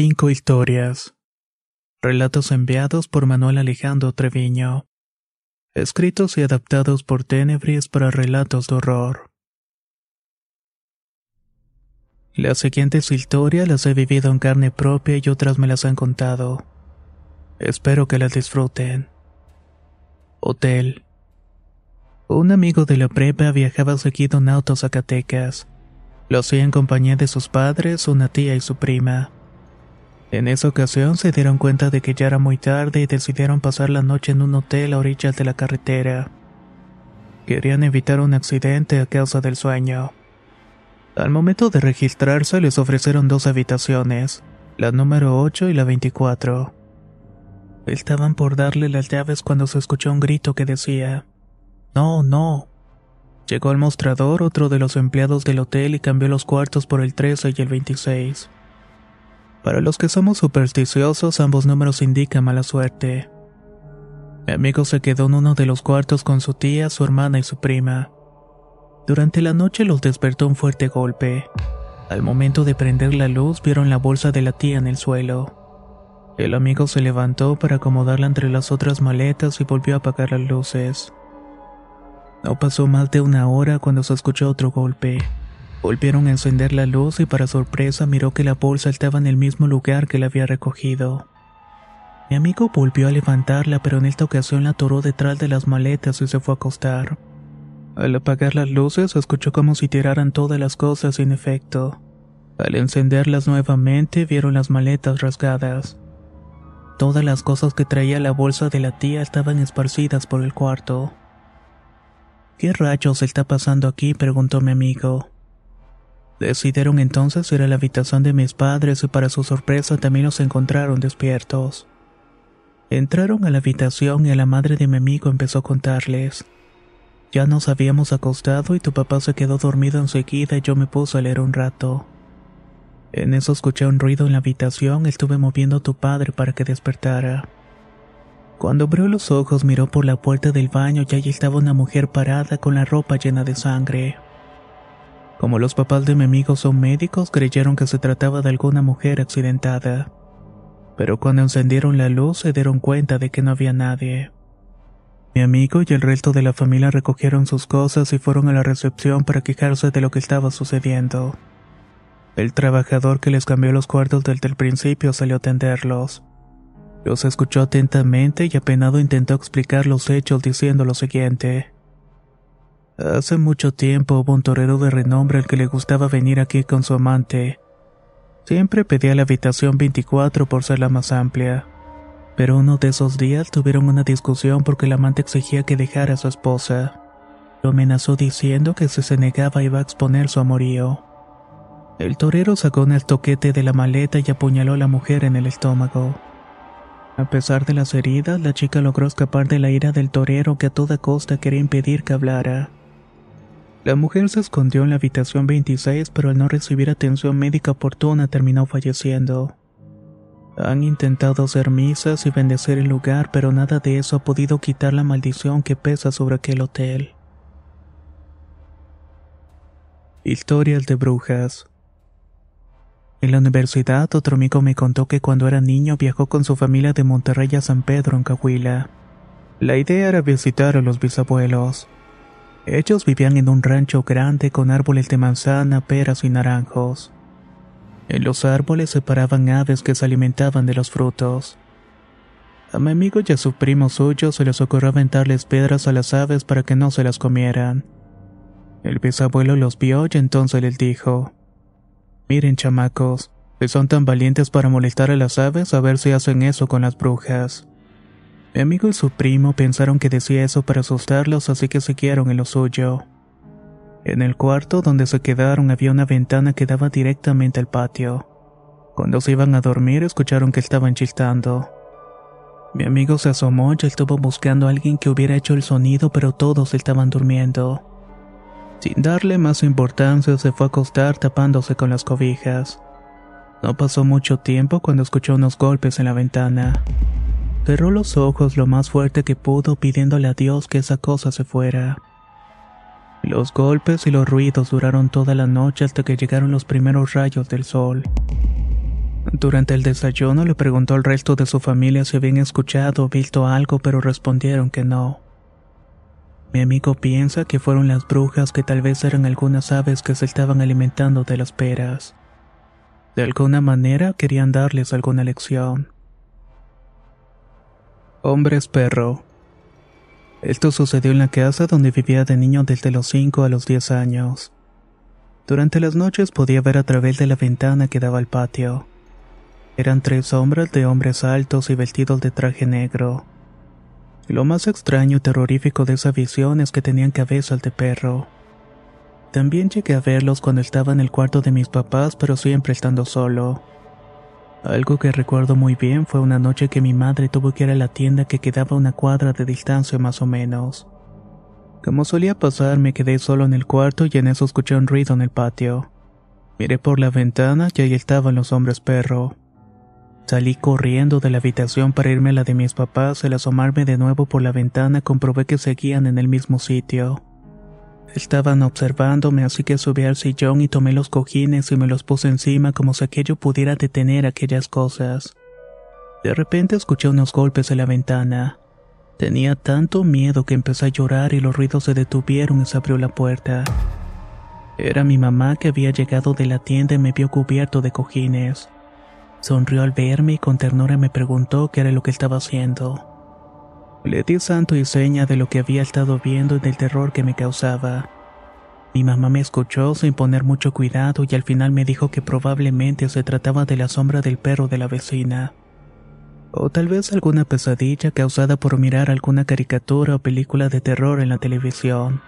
Cinco historias. Relatos enviados por Manuel Alejandro Treviño. Escritos y adaptados por Tenebris para relatos de horror. Las siguientes historias las he vivido en carne propia y otras me las han contado. Espero que las disfruten. Hotel. Un amigo de la prepa viajaba seguido en auto a Zacatecas. Lo hacía en compañía de sus padres, una tía y su prima. En esa ocasión se dieron cuenta de que ya era muy tarde y decidieron pasar la noche en un hotel a orillas de la carretera. Querían evitar un accidente a causa del sueño. Al momento de registrarse les ofrecieron dos habitaciones, la número 8 y la 24. Estaban por darle las llaves cuando se escuchó un grito que decía, No, no. Llegó al mostrador otro de los empleados del hotel y cambió los cuartos por el 13 y el 26. Para los que somos supersticiosos, ambos números indican mala suerte. Mi amigo se quedó en uno de los cuartos con su tía, su hermana y su prima. Durante la noche los despertó un fuerte golpe. Al momento de prender la luz, vieron la bolsa de la tía en el suelo. El amigo se levantó para acomodarla entre las otras maletas y volvió a apagar las luces. No pasó más de una hora cuando se escuchó otro golpe. Volvieron a encender la luz y para sorpresa miró que la bolsa estaba en el mismo lugar que la había recogido. Mi amigo volvió a levantarla, pero en esta ocasión la atoró detrás de las maletas y se fue a acostar. Al apagar las luces, escuchó como si tiraran todas las cosas sin efecto. Al encenderlas nuevamente, vieron las maletas rasgadas. Todas las cosas que traía la bolsa de la tía estaban esparcidas por el cuarto. ¿Qué rayos está pasando aquí? preguntó mi amigo. Decidieron entonces ir a la habitación de mis padres y para su sorpresa también los encontraron despiertos. Entraron a la habitación y la madre de mi amigo empezó a contarles. Ya nos habíamos acostado y tu papá se quedó dormido enseguida y yo me puse a leer un rato. En eso escuché un ruido en la habitación estuve moviendo a tu padre para que despertara. Cuando abrió los ojos miró por la puerta del baño y allí estaba una mujer parada con la ropa llena de sangre. Como los papás de mi amigo son médicos, creyeron que se trataba de alguna mujer accidentada. Pero cuando encendieron la luz se dieron cuenta de que no había nadie. Mi amigo y el resto de la familia recogieron sus cosas y fueron a la recepción para quejarse de lo que estaba sucediendo. El trabajador que les cambió los cuartos desde el principio salió a atenderlos. Los escuchó atentamente y apenado intentó explicar los hechos diciendo lo siguiente. Hace mucho tiempo hubo un torero de renombre al que le gustaba venir aquí con su amante. Siempre pedía la habitación 24 por ser la más amplia. Pero uno de esos días tuvieron una discusión porque el amante exigía que dejara a su esposa. Lo amenazó diciendo que si se negaba iba a exponer su amorío. El torero sacó un toquete de la maleta y apuñaló a la mujer en el estómago. A pesar de las heridas, la chica logró escapar de la ira del torero que a toda costa quería impedir que hablara. La mujer se escondió en la habitación 26, pero al no recibir atención médica oportuna terminó falleciendo. Han intentado hacer misas y bendecir el lugar, pero nada de eso ha podido quitar la maldición que pesa sobre aquel hotel. Historias de brujas. En la universidad, otro amigo me contó que cuando era niño viajó con su familia de Monterrey a San Pedro, en Coahuila. La idea era visitar a los bisabuelos. Ellos vivían en un rancho grande con árboles de manzana, peras y naranjos. En los árboles se paraban aves que se alimentaban de los frutos. A mi amigo y a su primo suyo se les ocurrió aventarles piedras a las aves para que no se las comieran. El bisabuelo los vio y entonces les dijo: Miren, chamacos, si son tan valientes para molestar a las aves, a ver si hacen eso con las brujas. Mi amigo y su primo pensaron que decía eso para asustarlos, así que siguieron en lo suyo. En el cuarto donde se quedaron había una ventana que daba directamente al patio. Cuando se iban a dormir escucharon que estaban chistando. Mi amigo se asomó y estuvo buscando a alguien que hubiera hecho el sonido, pero todos estaban durmiendo. Sin darle más importancia, se fue a acostar tapándose con las cobijas. No pasó mucho tiempo cuando escuchó unos golpes en la ventana. Cerró los ojos lo más fuerte que pudo pidiéndole a Dios que esa cosa se fuera. Los golpes y los ruidos duraron toda la noche hasta que llegaron los primeros rayos del sol. Durante el desayuno le preguntó al resto de su familia si habían escuchado o visto algo, pero respondieron que no. Mi amigo piensa que fueron las brujas que tal vez eran algunas aves que se estaban alimentando de las peras. De alguna manera querían darles alguna lección. Hombres perro. Esto sucedió en la casa donde vivía de niño desde los 5 a los 10 años. Durante las noches podía ver a través de la ventana que daba al patio. Eran tres sombras de hombres altos y vestidos de traje negro. Lo más extraño y terrorífico de esa visión es que tenían cabezas de perro. También llegué a verlos cuando estaba en el cuarto de mis papás, pero siempre estando solo. Algo que recuerdo muy bien fue una noche que mi madre tuvo que ir a la tienda que quedaba una cuadra de distancia más o menos. Como solía pasar, me quedé solo en el cuarto y en eso escuché un ruido en el patio. Miré por la ventana y ahí estaban los hombres perro. Salí corriendo de la habitación para irme a la de mis papás. Al asomarme de nuevo por la ventana comprobé que seguían en el mismo sitio. Estaban observándome, así que subí al sillón y tomé los cojines y me los puse encima como si aquello pudiera detener aquellas cosas. De repente escuché unos golpes en la ventana. Tenía tanto miedo que empecé a llorar y los ruidos se detuvieron y se abrió la puerta. Era mi mamá que había llegado de la tienda y me vio cubierto de cojines. Sonrió al verme y con ternura me preguntó qué era lo que estaba haciendo. Le di santo y seña de lo que había estado viendo y del terror que me causaba. Mi mamá me escuchó sin poner mucho cuidado y al final me dijo que probablemente se trataba de la sombra del perro de la vecina. O tal vez alguna pesadilla causada por mirar alguna caricatura o película de terror en la televisión.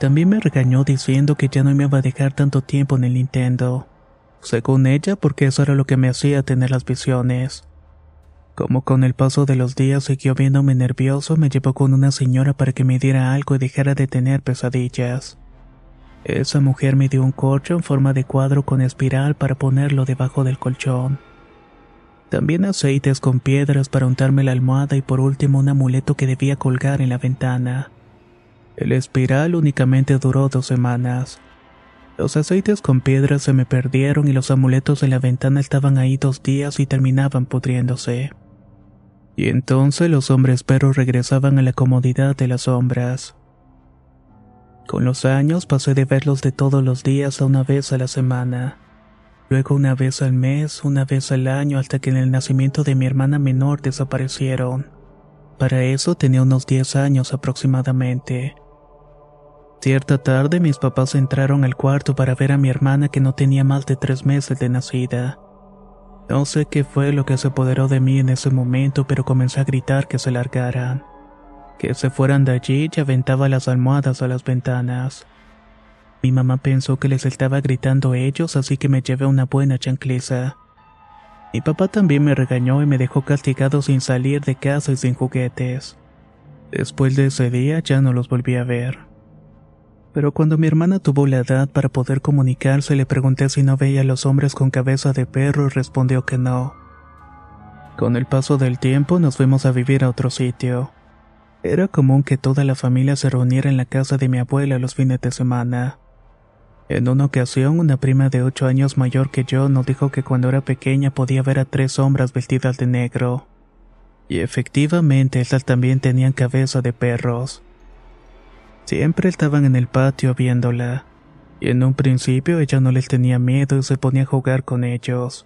También me regañó diciendo que ya no me iba a dejar tanto tiempo en el Nintendo. Según ella, porque eso era lo que me hacía tener las visiones. Como con el paso de los días siguió viéndome nervioso, me llevó con una señora para que me diera algo y dejara de tener pesadillas. Esa mujer me dio un corcho en forma de cuadro con espiral para ponerlo debajo del colchón. También aceites con piedras para untarme la almohada y por último un amuleto que debía colgar en la ventana. El espiral únicamente duró dos semanas. Los aceites con piedras se me perdieron y los amuletos de la ventana estaban ahí dos días y terminaban pudriéndose. Y entonces los hombres perros regresaban a la comodidad de las sombras. Con los años pasé de verlos de todos los días a una vez a la semana. Luego una vez al mes, una vez al año, hasta que en el nacimiento de mi hermana menor desaparecieron. Para eso tenía unos 10 años aproximadamente. Cierta tarde mis papás entraron al cuarto para ver a mi hermana que no tenía más de tres meses de nacida. No sé qué fue lo que se apoderó de mí en ese momento, pero comencé a gritar que se largaran. Que se fueran de allí y aventaba las almohadas a las ventanas. Mi mamá pensó que les estaba gritando a ellos, así que me llevé una buena chancliza. Mi papá también me regañó y me dejó castigado sin salir de casa y sin juguetes. Después de ese día ya no los volví a ver. Pero cuando mi hermana tuvo la edad para poder comunicarse, le pregunté si no veía a los hombres con cabeza de perro y respondió que no. Con el paso del tiempo nos fuimos a vivir a otro sitio. Era común que toda la familia se reuniera en la casa de mi abuela los fines de semana. En una ocasión, una prima de ocho años mayor que yo nos dijo que cuando era pequeña podía ver a tres sombras vestidas de negro. Y efectivamente, estas también tenían cabeza de perros. Siempre estaban en el patio viéndola, y en un principio ella no les tenía miedo y se ponía a jugar con ellos.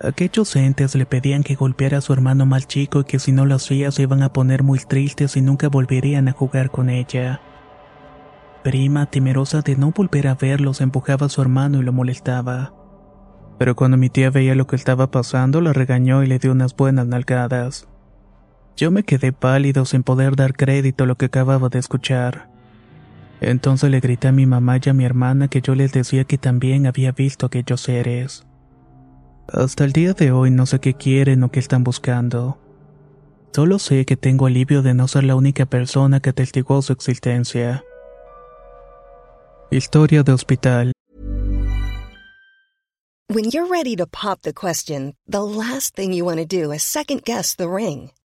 Aquellos entes le pedían que golpeara a su hermano mal chico y que si no lo hacía se iban a poner muy tristes y nunca volverían a jugar con ella. Prima, temerosa de no volver a verlos, empujaba a su hermano y lo molestaba. Pero cuando mi tía veía lo que estaba pasando, la regañó y le dio unas buenas nalgadas. Yo me quedé pálido sin poder dar crédito a lo que acababa de escuchar. Entonces le grité a mi mamá y a mi hermana que yo les decía que también había visto aquellos seres. Hasta el día de hoy no sé qué quieren o qué están buscando. Solo sé que tengo alivio de no ser la única persona que atestiguó su existencia. Historia de hospital. When you're ready to pop the question, the last thing you want to do is second guess the ring.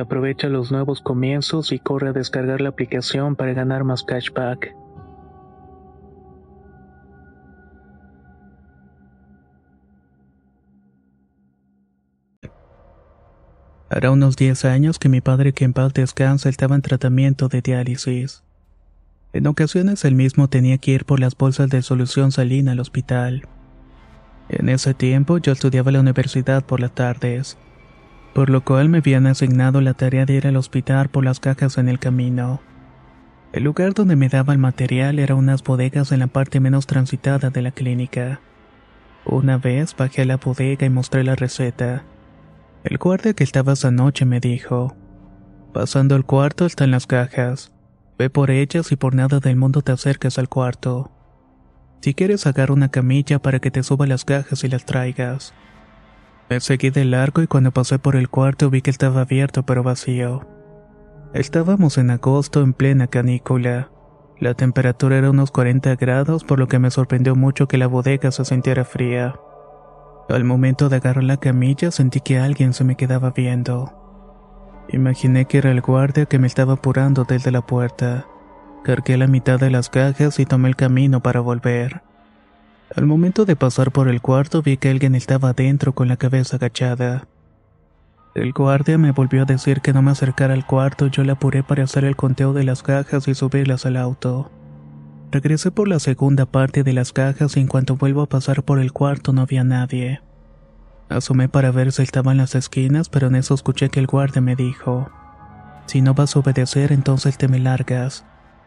Aprovecha los nuevos comienzos y corre a descargar la aplicación para ganar más cashback. Hará unos 10 años que mi padre que en paz descansa estaba en tratamiento de diálisis. En ocasiones él mismo tenía que ir por las bolsas de solución salina al hospital. En ese tiempo yo estudiaba en la universidad por las tardes por lo cual me habían asignado la tarea de ir al hospital por las cajas en el camino. El lugar donde me daba el material era unas bodegas en la parte menos transitada de la clínica. Una vez bajé a la bodega y mostré la receta. El guardia que estaba esa noche me dijo, pasando el cuarto están las cajas, ve por ellas y por nada del mundo te acerques al cuarto. Si quieres agarra una camilla para que te suba las cajas y las traigas. Seguí de largo y cuando pasé por el cuarto vi que estaba abierto pero vacío. Estábamos en agosto en plena canícula. La temperatura era unos 40 grados por lo que me sorprendió mucho que la bodega se sintiera fría. Al momento de agarrar la camilla sentí que alguien se me quedaba viendo. Imaginé que era el guardia que me estaba apurando desde la puerta. Cargué la mitad de las cajas y tomé el camino para volver. Al momento de pasar por el cuarto vi que alguien estaba adentro con la cabeza agachada. El guardia me volvió a decir que no me acercara al cuarto y yo le apuré para hacer el conteo de las cajas y subirlas al auto. Regresé por la segunda parte de las cajas y en cuanto vuelvo a pasar por el cuarto no había nadie. Asomé para ver si estaba en las esquinas, pero en eso escuché que el guardia me dijo, Si no vas a obedecer, entonces te me largas.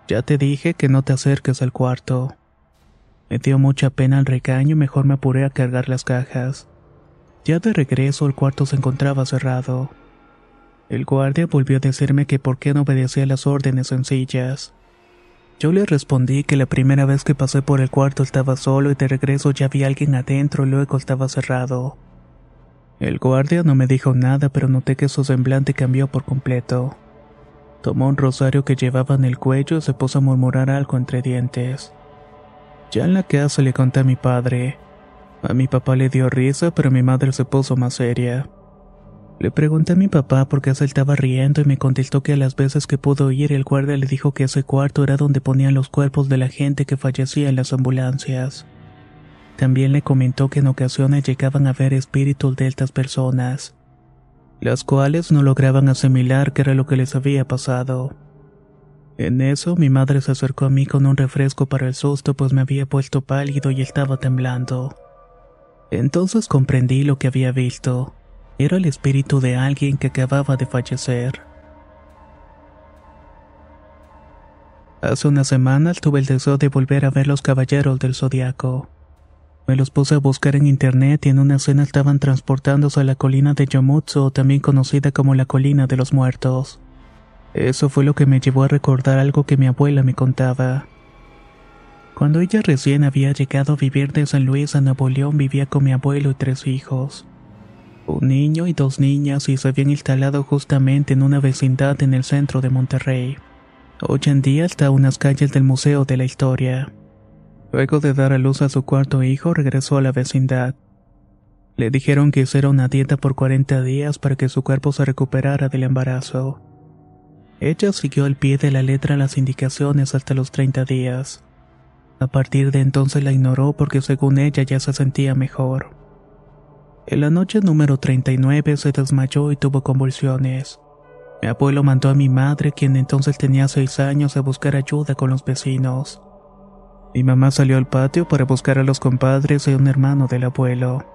Ya te dije que no te acerques al cuarto. Me dio mucha pena el recaño y mejor me apuré a cargar las cajas. Ya de regreso el cuarto se encontraba cerrado. El guardia volvió a decirme que por qué no obedecía las órdenes sencillas. Yo le respondí que la primera vez que pasé por el cuarto estaba solo y de regreso ya vi alguien adentro y luego estaba cerrado. El guardia no me dijo nada, pero noté que su semblante cambió por completo. Tomó un rosario que llevaba en el cuello y se puso a murmurar algo entre dientes. Ya en la casa le conté a mi padre. A mi papá le dio risa, pero mi madre se puso más seria. Le pregunté a mi papá por qué se estaba riendo y me contestó que a las veces que pudo ir el guardia le dijo que ese cuarto era donde ponían los cuerpos de la gente que fallecía en las ambulancias. También le comentó que en ocasiones llegaban a ver espíritus de estas personas, las cuales no lograban asimilar qué era lo que les había pasado. En eso mi madre se acercó a mí con un refresco para el susto pues me había puesto pálido y estaba temblando. Entonces comprendí lo que había visto. Era el espíritu de alguien que acababa de fallecer. Hace unas semanas tuve el deseo de volver a ver los caballeros del zodiaco. Me los puse a buscar en internet y en una escena estaban transportándose a la colina de Yomutsu, también conocida como la colina de los muertos. Eso fue lo que me llevó a recordar algo que mi abuela me contaba. Cuando ella recién había llegado a vivir de San Luis a Nuevo León vivía con mi abuelo y tres hijos un niño y dos niñas y se habían instalado justamente en una vecindad en el centro de Monterrey. Hoy en día está unas calles del Museo de la Historia. Luego de dar a luz a su cuarto hijo, regresó a la vecindad. Le dijeron que hiciera una dieta por 40 días para que su cuerpo se recuperara del embarazo. Ella siguió al pie de la letra las indicaciones hasta los 30 días. A partir de entonces la ignoró porque según ella ya se sentía mejor. En la noche número 39 se desmayó y tuvo convulsiones. Mi abuelo mandó a mi madre, quien entonces tenía seis años, a buscar ayuda con los vecinos. Mi mamá salió al patio para buscar a los compadres y un hermano del abuelo.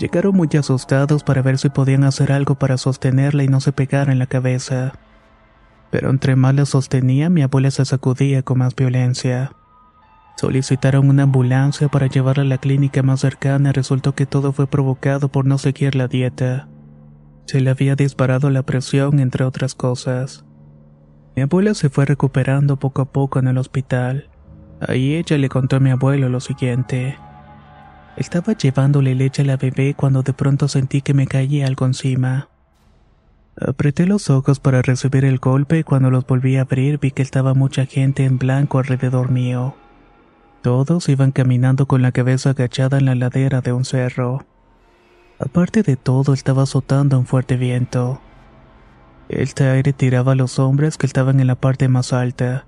Llegaron muy asustados para ver si podían hacer algo para sostenerla y no se pegara en la cabeza. Pero entre más la sostenía, mi abuela se sacudía con más violencia. Solicitaron una ambulancia para llevarla a la clínica más cercana resultó que todo fue provocado por no seguir la dieta. Se le había disparado la presión, entre otras cosas. Mi abuela se fue recuperando poco a poco en el hospital. Ahí ella le contó a mi abuelo lo siguiente. Estaba llevándole leche a la bebé cuando de pronto sentí que me caía algo encima. Apreté los ojos para recibir el golpe y cuando los volví a abrir vi que estaba mucha gente en blanco alrededor mío. Todos iban caminando con la cabeza agachada en la ladera de un cerro. Aparte de todo, estaba azotando un fuerte viento. Este aire tiraba a los hombres que estaban en la parte más alta.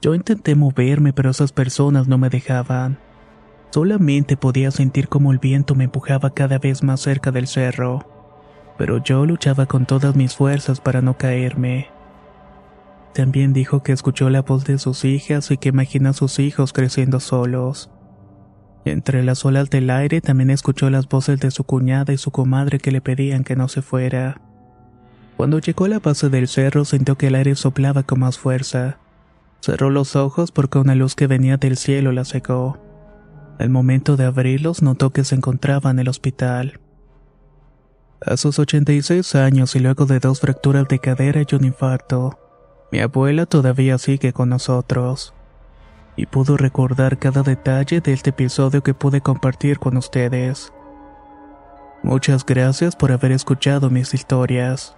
Yo intenté moverme, pero esas personas no me dejaban. Solamente podía sentir como el viento me empujaba cada vez más cerca del cerro. Pero yo luchaba con todas mis fuerzas para no caerme. También dijo que escuchó la voz de sus hijas y que imagina a sus hijos creciendo solos. Entre las olas del aire también escuchó las voces de su cuñada y su comadre que le pedían que no se fuera. Cuando llegó a la base del cerro sintió que el aire soplaba con más fuerza. Cerró los ojos porque una luz que venía del cielo la secó. Al momento de abrirlos notó que se encontraba en el hospital. A sus 86 años y luego de dos fracturas de cadera y un infarto, mi abuela todavía sigue con nosotros. Y pudo recordar cada detalle de este episodio que pude compartir con ustedes. Muchas gracias por haber escuchado mis historias.